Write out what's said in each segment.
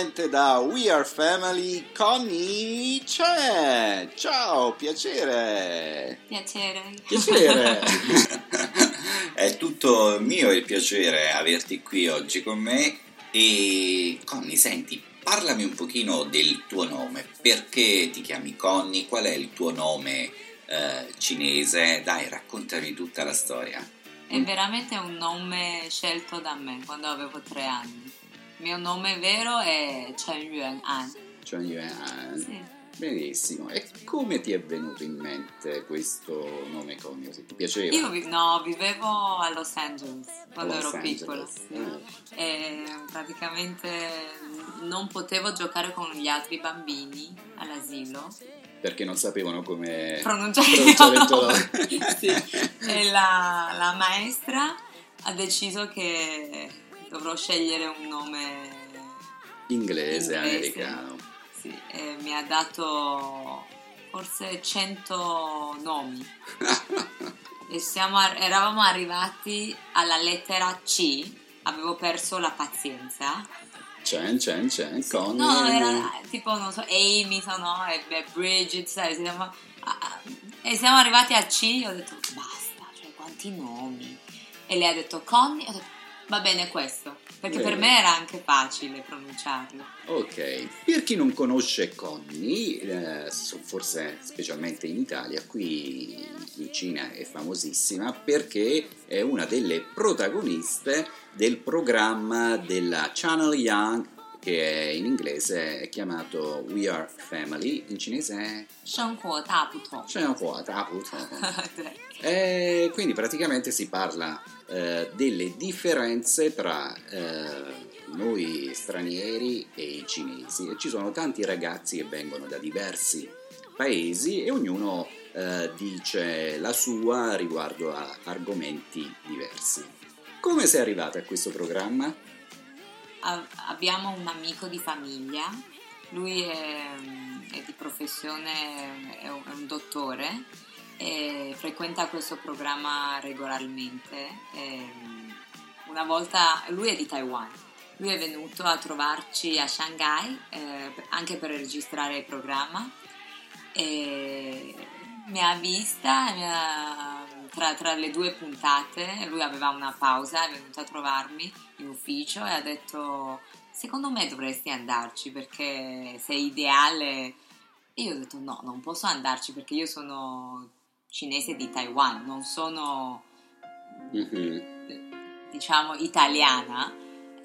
direttamente da We Are Family, Connie c'è. Ciao, piacere. Piacere. Piacere. È tutto mio il piacere averti qui oggi con me e Connie, senti, parlami un pochino del tuo nome. Perché ti chiami Connie? Qual è il tuo nome eh, cinese? Dai, raccontami tutta la storia. È veramente un nome scelto da me quando avevo tre anni. Mio nome vero è Chen Yuan An. Chen Yuan An. Sì. Benissimo. E come ti è venuto in mente questo nome Conio? Se ti piaceva? Io vi- no, vivevo a Los Angeles quando Los ero Angeles. piccola. sì. Ah. E praticamente non potevo giocare con gli altri bambini all'asilo. Perché non sapevano come Pronunciare pronunciare il tuo nome. Sì. E la, la maestra ha deciso che dovrò scegliere un nome Inglese, Inglese. americano. Sì, e mi ha dato forse 100 nomi. e siamo ar- eravamo arrivati alla lettera C. Avevo perso la pazienza. Chen, Chen, Chen, Connie. No, era tipo, non so, Amy, no, e Bridget, sai, siamo, a- a- e siamo arrivati a C. Ho detto, basta, cioè, quanti nomi? E lei ha detto, Connie, ho detto, va bene questo. Perché per Bene. me era anche facile pronunciarlo. Ok, per chi non conosce Connie, eh, forse specialmente in Italia, qui in Cina è famosissima perché è una delle protagoniste del programma della Channel Young che è in inglese è chiamato We Are Family, in cinese è 生活大不同。 Shenhua Taputo. 对， E quindi praticamente si parla eh, delle differenze tra eh, noi stranieri e i cinesi e ci sono tanti ragazzi che vengono da diversi paesi e ognuno eh, dice la sua riguardo a argomenti diversi. Come sei arrivata a questo programma? Abbiamo un amico di famiglia, lui è, è di professione, è un, è un dottore e frequenta questo programma regolarmente. E, una volta, lui è di Taiwan, lui è venuto a trovarci a Shanghai eh, anche per registrare il programma e mi ha vista mi ha- tra, tra le due puntate, lui aveva una pausa, è venuto a trovarmi in ufficio e ha detto secondo me dovresti andarci perché sei ideale. E io ho detto no, non posso andarci perché io sono cinese di Taiwan, non sono Mhm. diciamo italiana.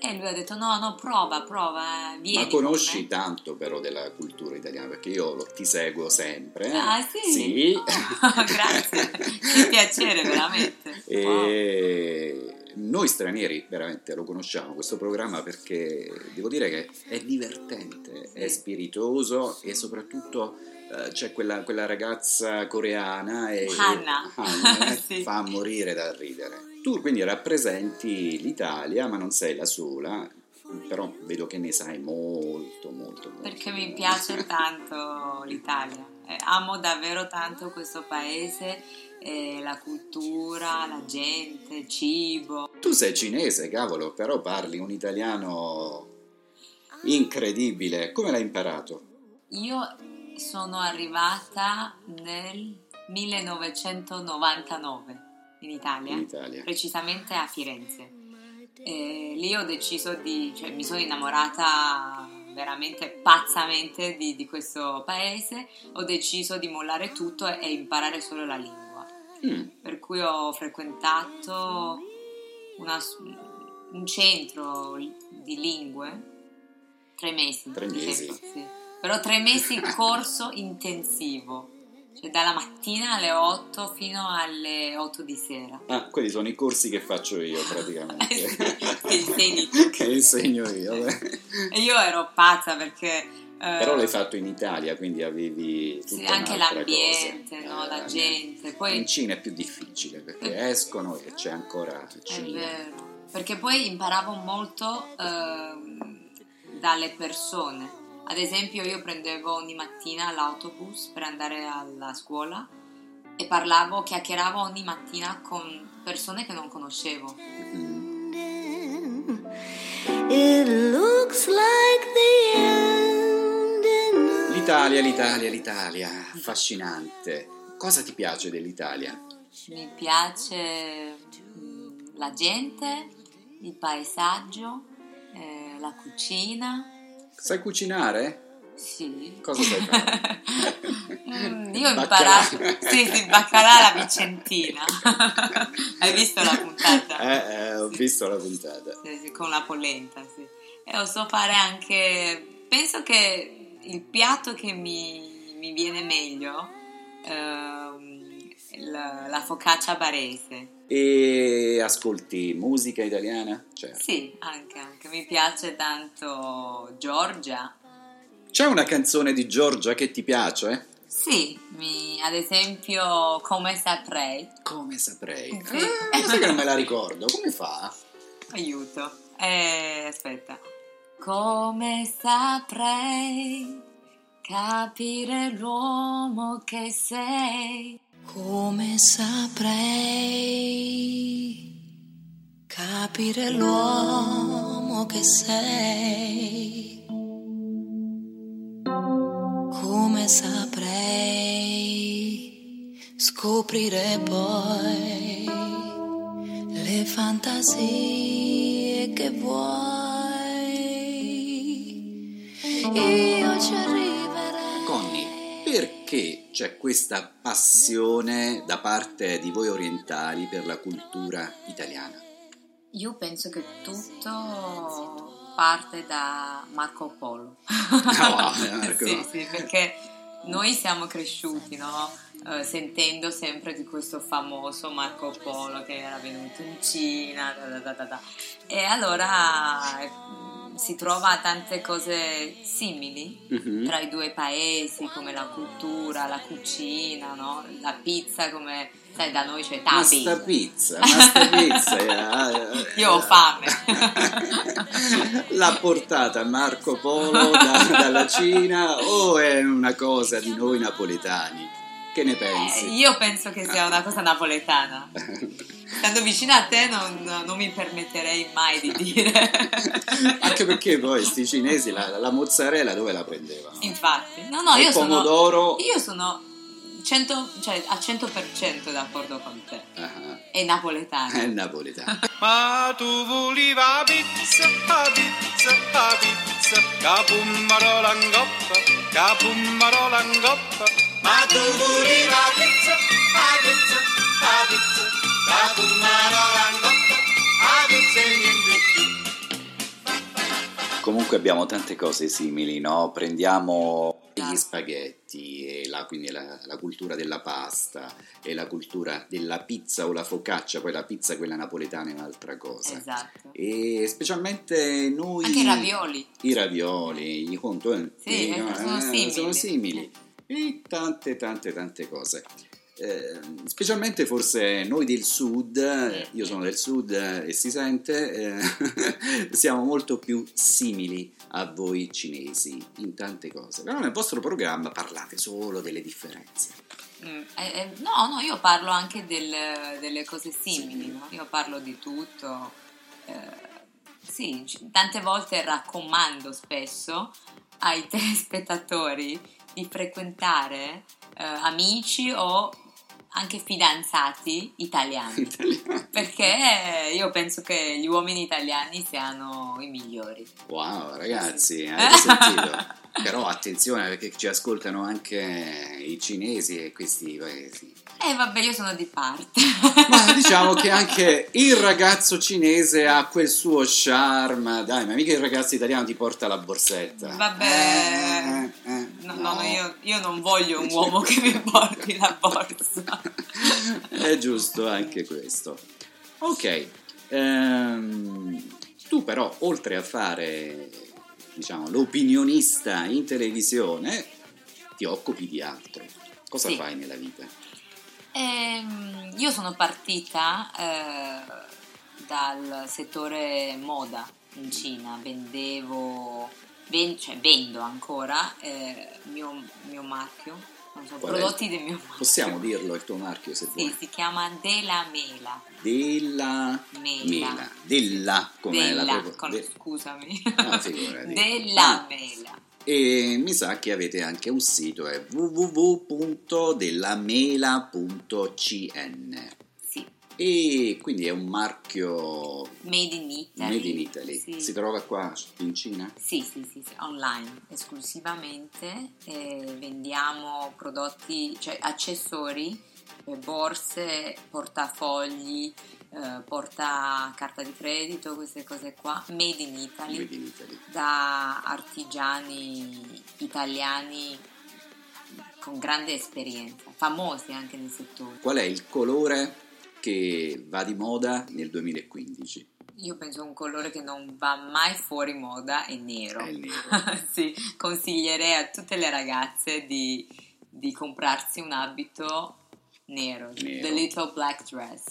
E lui ha detto no, no, prova, prova, vieni. Ma con conosci me." tanto però della cultura italiana perché io lo- ti seguo sempre. eh. Ah sì? Sì. Oh, grazie, che piacere veramente. Wow. E noi stranieri veramente lo conosciamo questo programma perché devo dire che è divertente, è spiritoso e soprattutto eh, c'è quella, quella ragazza coreana e Hannah. Hannah, eh, Sì. fa morire da ridere. Tu quindi rappresenti l'Italia ma non sei la sola, però vedo che ne sai molto molto molto. Perché mi piace tanto l'Italia, Eh, amo davvero tanto questo paese, eh, la cultura, la gente, il cibo. Tu sei cinese, cavolo, però parli un italiano incredibile. Come l'hai imparato? Io sono arrivata nel 1999 in Italia, In Italia. precisamente a Firenze. E lì ho deciso di, cioè mi sono innamorata veramente pazzamente di, di questo paese, ho deciso di mollare tutto e, e imparare solo la lingua. Mm, Per cui ho frequentato una- un centro di lingue, tre mesi. Tre mesi. sì. Però tre mesi corso intensivo, dalla mattina alle 8 fino alle 8 di sera. Ah, quelli sono i corsi che faccio io Eh, praticamente. Che insegni tu. che insegno io. beh. Io ero pazza perché... eh, Però l'hai fatto in Italia, quindi avevi Sì, anche l'ambiente, no? Eh, la gente. Poi In Cina è più difficile perché escono e c'è ancora È Cina. vero, perché poi imparavo molto ehm, dalle persone. Ad esempio, io prendevo ogni mattina l'autobus per andare alla scuola e parlavo, chiacchieravo ogni mattina con persone che non conoscevo. L'Italia, l'Italia, l'Italia, affascinante. Cosa ti piace dell'Italia? Mi piace mm, la gente, il paesaggio, eh, la cucina. Sai cucinare? Sì. Cosa sai fare? Io ho imparato. Sì, sì, baccalà alla vicentina. Hai visto la puntata? Eh, eh, ho visto la puntata. Sì, sì, con la polenta, sì. E lo so fare anche. Penso che il piatto che mi, mi viene meglio ehm, la, la focaccia barese. E ascolti musica italiana? Certo. Sì, anche, anche. Mi piace tanto Giorgia. C'è una canzone di Giorgia che ti piace? Sì, mi- ad esempio Come saprei. Come saprei? Sì. Ah, sai che non me la ricordo. Come fa? Aiuto. Eh, aspetta. Come saprei capire l'uomo che sei? Come saprei capire l'uomo che sei? Come saprei scoprire poi le fantasie che vuoi? Io. Conny, perché c'è questa passione da parte di voi orientali per la cultura italiana? Io penso che tutto parte da Marco Polo. Ah, wow, Marco. sì, sì, perché noi siamo cresciuti, no? Eh, sentendo sempre di questo famoso Marco Polo che era venuto in Cina, da, da, da, da, da. e allora eh, si trova tante cose simili Mhm. tra i due paesi, come la cultura, la cucina, no? La pizza, come sai, da noi c'è Ma tabi. sta pizza, ma sta pizza. eh, eh, Io ho fame. L'ha portata Marco Polo da- dalla Cina o è una cosa di noi napoletani? Che ne Eh, pensi? io penso che sia una cosa napoletana. Stando vicino a te non, non mi permetterei mai di dire. Anche perché poi sti cinesi la, la mozzarella dove la prendevano? Infatti, no, no, E io il sono, pomodoro? io sono 100, cioè, a 100% d'accordo con te. Ah, È napoletano. è napoletano. Ma tu volevi pizza, coppa, capummarola in coppa. Ma tu volevi la pizza, la pizza, la pizza, coppa, la pizza e niente più. Comunque abbiamo tante cose simili, no? Prendiamo gli spaghetti, e la, quindi la, la cultura della pasta e la cultura della pizza o la focaccia, poi la pizza quella napoletana è un'altra cosa. Esatto. E specialmente noi... Anche i ravioli. I ravioli, i contorni, Sì, eh, sono simili. sono simili. E tante, tante, tante cose. Eh, specialmente forse noi del sud, eh, io sono del sud eh, e si sente, eh, siamo molto più simili a voi cinesi in tante cose. Però nel vostro programma parlate solo delle differenze. Mm, eh, eh, no, no, io parlo anche del- delle cose simili, no? io parlo di tutto. sì, tante volte raccomando spesso ai telespettatori di frequentare amici o anche fidanzati italiani. Italiano. Perché io penso che gli uomini italiani siano i migliori. Wow, ragazzi, avete sentito? Però attenzione perché ci ascoltano anche i cinesi e questi paesi. E vabbè, io sono di parte. Ma diciamo che anche il ragazzo cinese ha quel suo charme. Dai, ma mica il ragazzo italiano ti porta la borsetta. Vabbè. Eh, eh, No, no, no, io, io non voglio un uomo che mi porti la borsa. È giusto anche questo. Ok, ehm, tu però oltre a fare, diciamo, l'opinionista in televisione, ti occupi di altro. Cosa Sì. fai nella vita? Ehm, io sono partita eh, dal settore moda in Cina, vendevo, ven- cioè vendo ancora eh, il mio, mio marchio, non so, Qual è? prodotti del mio marchio. Possiamo dirlo il tuo marchio se Sì, vuoi. si chiama Della Mela. Della Mela. mela. Della, com'è la Della, proprio- con- de- scusami. No, figurati. Della Ah. mela. E mi sa che avete anche un sito, è www.dellamela.cn e quindi è un marchio made in Italy. made in Italy. Sì. Si trova qua in Cina? Sì, sì, sì, sì, online esclusivamente. eh, vendiamo prodotti, cioè accessori, eh, borse, portafogli, eh, porta carta di credito, queste cose qua, made in Italy, Made in Italy. da artigiani italiani con grande esperienza, famosi anche nel settore. Qual è il colore che va di moda nel 2015? Io penso un colore che non va mai fuori moda è nero. È nero. sì, consiglierei a tutte le ragazze di, di comprarsi un abito nero, Nero. the little black dress.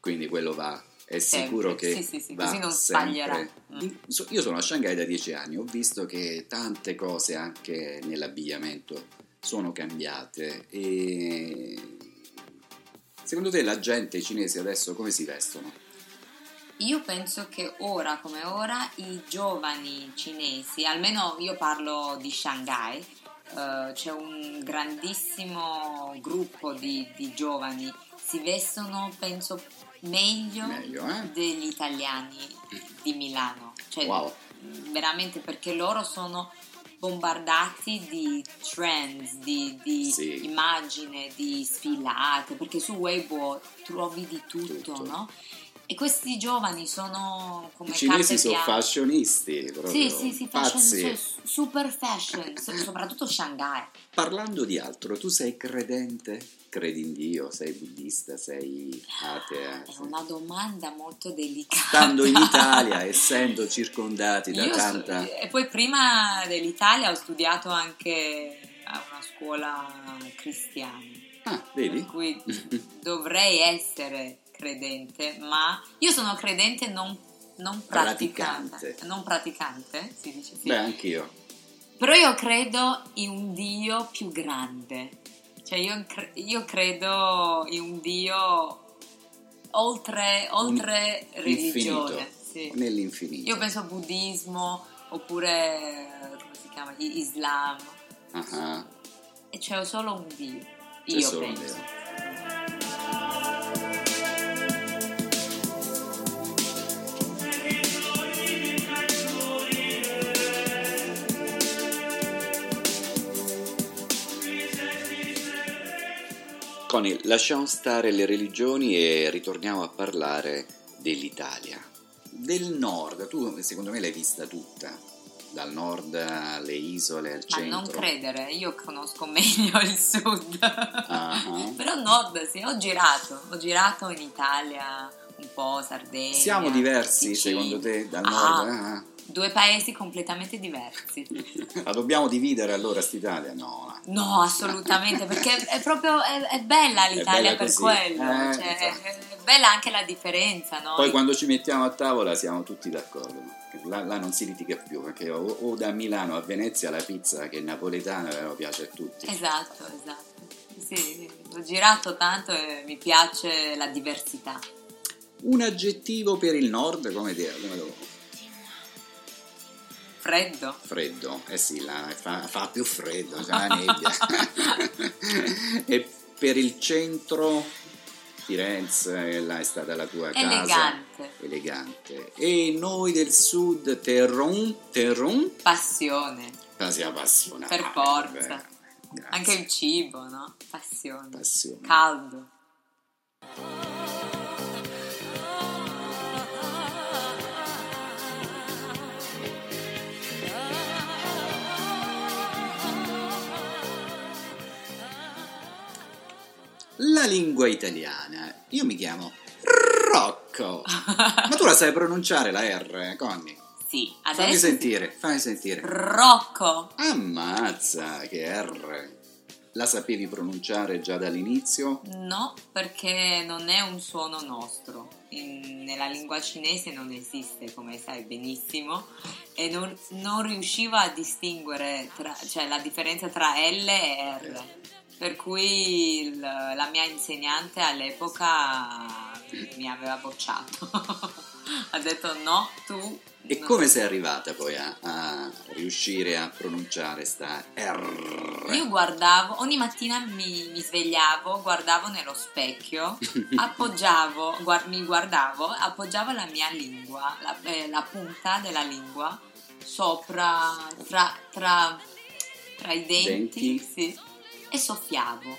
Quindi quello va. È Sempre. sicuro che Sì, sì, sì, così non sbaglierà. Mm. Io sono a Shanghai da dieci anni, ho visto che tante cose anche nell'abbigliamento sono cambiate e secondo te la gente, i cinesi adesso come si vestono? Io penso che ora come ora i giovani cinesi, almeno io parlo di Shanghai, eh, c'è un grandissimo gruppo di, di giovani, si vestono penso meglio, Meglio, eh? degli italiani di Milano. Cioè, Wow. veramente perché loro sono bombardati di trends, di, di Sì. immagini, di sfilate, perché su Weibo trovi di tutto, Tutto. no? E questi giovani sono come I cinesi sono fashionisti, proprio Sì, sì, sì, fashion, pazzi. super fashion, so- soprattutto Shanghai. Parlando di altro, tu sei credente? Credi in Dio? Sei buddista? Sei atea? È una domanda molto delicata. Stando in Italia, essendo circondati da Io tanta... e poi prima dell'Italia ho studiato anche a una scuola cristiana, Ah, vedi? per cui dovrei essere credente, ma io sono credente non, non praticante. Praticante. Non praticante, si dice sì. Beh, anch'io. Però io credo in un Dio più grande. Cioè io, io credo in un Dio oltre, oltre religione. Sì. Nell'infinito. Io penso a buddismo oppure come si chiama? Islam. Ah. E c'è solo un Dio. C'è Io un penso. Dio. Connie, lasciamo stare le religioni e ritorniamo a parlare dell'Italia. Del nord, tu secondo me l'hai vista tutta, dal nord alle isole, al Ma centro. non credere, io conosco meglio il sud. Ah. Però nord, sì, ho girato. Ho girato in Italia un po', Sardegna. Siamo diversi Sicilia. secondo te dal Ah, nord? Ah. Due paesi completamente diversi. La dobbiamo dividere allora st'Italia? No. No, assolutamente, perché è proprio è, è bella l'Italia bella per così. quello. Eh, cioè, infatti. è bella anche la differenza, no? Poi quando ci mettiamo a tavola siamo tutti d'accordo. Là, là non si litiga più, perché o, o da Milano a Venezia la pizza che è napoletana però piace a tutti. Esatto, esatto. Sì, ho girato tanto e mi piace la diversità. Un aggettivo per il nord, come dire, come lo- Freddo. Freddo, eh sì, là fa, fa più freddo, c'è la nebbia. e per il centro, Firenze, là è stata la tua casa. Elegante. Elegante. E noi del sud, Terron, Terron, Passione. si appassiona. Per forza. Grazie. Anche il cibo, no? Passione. Passione. Caldo. La lingua italiana. Io mi chiamo Rocco. Ma tu la sai pronunciare la R, Conny? Sì, Fammi adesso sentire, fammi sentire. Rocco. Ammazza, che R. La sapevi pronunciare già dall'inizio? No, perché non è un suono nostro. In- nella lingua cinese non esiste, come sai benissimo, e non, non riuscivo a distinguere tra- cioè, la differenza tra L e R. Per cui il- la mia insegnante all'epoca mi aveva bocciato. ha detto no, tu... E come sei arrivata poi a, a riuscire a pronunciare sta R? Io guardavo, ogni mattina mi, mi svegliavo, guardavo nello specchio, appoggiavo, guar- mi guardavo, appoggiavo la mia lingua, la, eh, la punta della lingua sopra, tra, tra, tra i denti, Denti. sì, e soffiavo.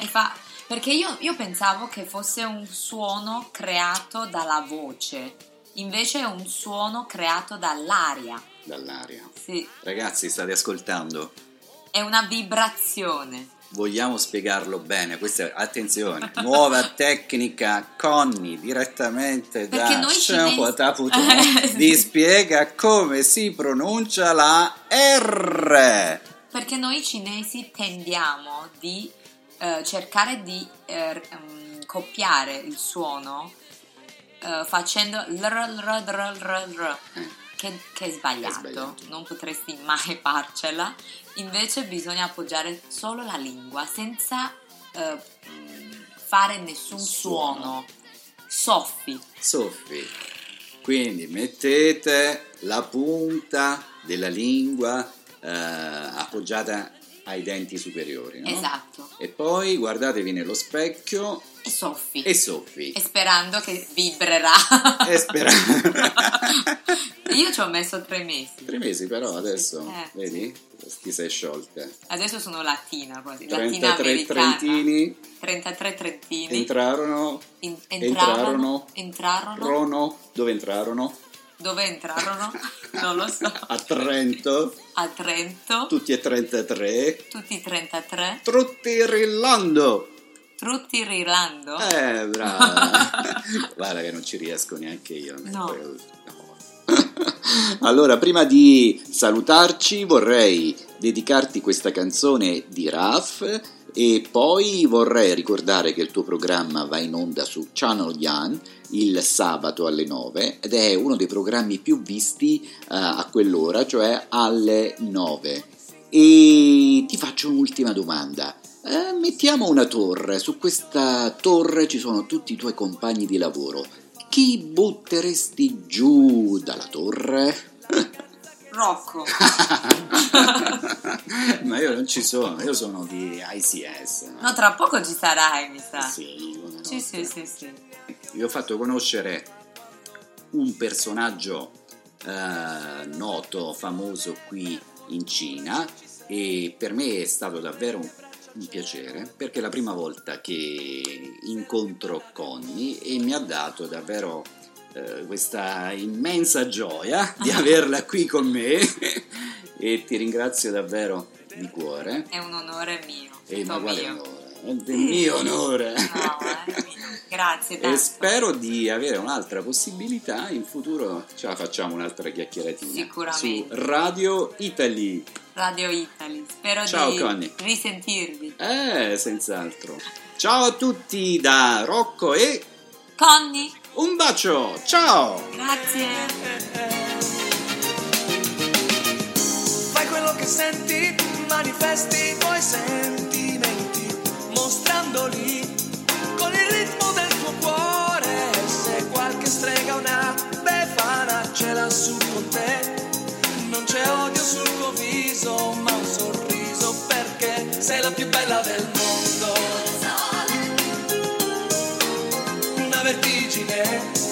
E fa, perché io, io pensavo che fosse un suono creato dalla voce, invece è un suono creato dall'aria. Dall'aria. Sì, Ragazzi, state ascoltando? è una vibrazione. Vogliamo spiegarlo bene, questa è, attenzione, nuova tecnica Conny direttamente Perché da cinesi- vi spiega come si pronuncia la R. Perché noi cinesi tendiamo di eh, cercare di eh, copiare il suono eh, facendo lr, che, che è sbagliato. Sbagliato. non potresti mai farcela. Invece bisogna appoggiare solo la lingua senza eh, mm, fare nessun Suono. suono. Soffi. Soffi. Quindi mettete la punta della lingua eh, appoggiata ai denti superiori, no? Esatto. E poi guardatevi nello specchio E soffi. e soffi. E sperando che vibrerà. E sperate. Io ci ho messo tre mesi. Tre mesi però adesso, Eh. vedi? Ti sei sciolta. Adesso sono latina quasi, latina 33 americana. trentini 33 trentini. entrarono, In- entrarono, entrarono, entrarono, Rono, dove entrarono? Dove entrarono? Non lo so. A Trento, A Trento, tutti e 33, tutti 33, tutti rillando. tutti rilando. Eh, brava. Guarda che non ci riesco neanche io. no. Allora, prima di salutarci, vorrei dedicarti questa canzone di Raf e poi vorrei ricordare che il tuo programma va in onda su Channel Yan il sabato alle 9 ed è uno dei programmi più visti eh, a quell'ora, cioè alle 9. E ti faccio un'ultima domanda. Eh, mettiamo una torre, su questa torre ci sono tutti i tuoi compagni di lavoro. Chi butteresti giù dalla torre? Rocco. Ma io non ci sono, io sono di ICS. No, tra poco ci sarai, mi sa. Sì, Sì, sì, sì, sì. Vi ho fatto conoscere un personaggio eh, noto, famoso qui in Cina e per me è stato davvero un, un piacere perché è la prima volta che incontro Conny e mi ha dato davvero eh, questa immensa gioia di averla qui con me e ti ringrazio davvero di cuore. È un onore mio. E tutto ma quale mio. onore? È mio onore. No, è mio. Grazie E tanto. spero di avere un'altra possibilità in futuro. Ce la facciamo un'altra chiacchieratina Sicuramente. su Radio Italy. Radio Italy. Spero Ciao, di Conny. risentirvi. Eh, senz'altro. Ciao a tutti da Rocco e Conny, un bacio. Ciao. grazie. Fai quello che senti, manifesti i tuoi sentimenti, mostrandoli con il ritmo del tuo cuore. Se qualche strega una befana ce l'ha su con te, non c'è odio sul tuo viso, ma un sorriso perché sei la più bella del mondo. emptiness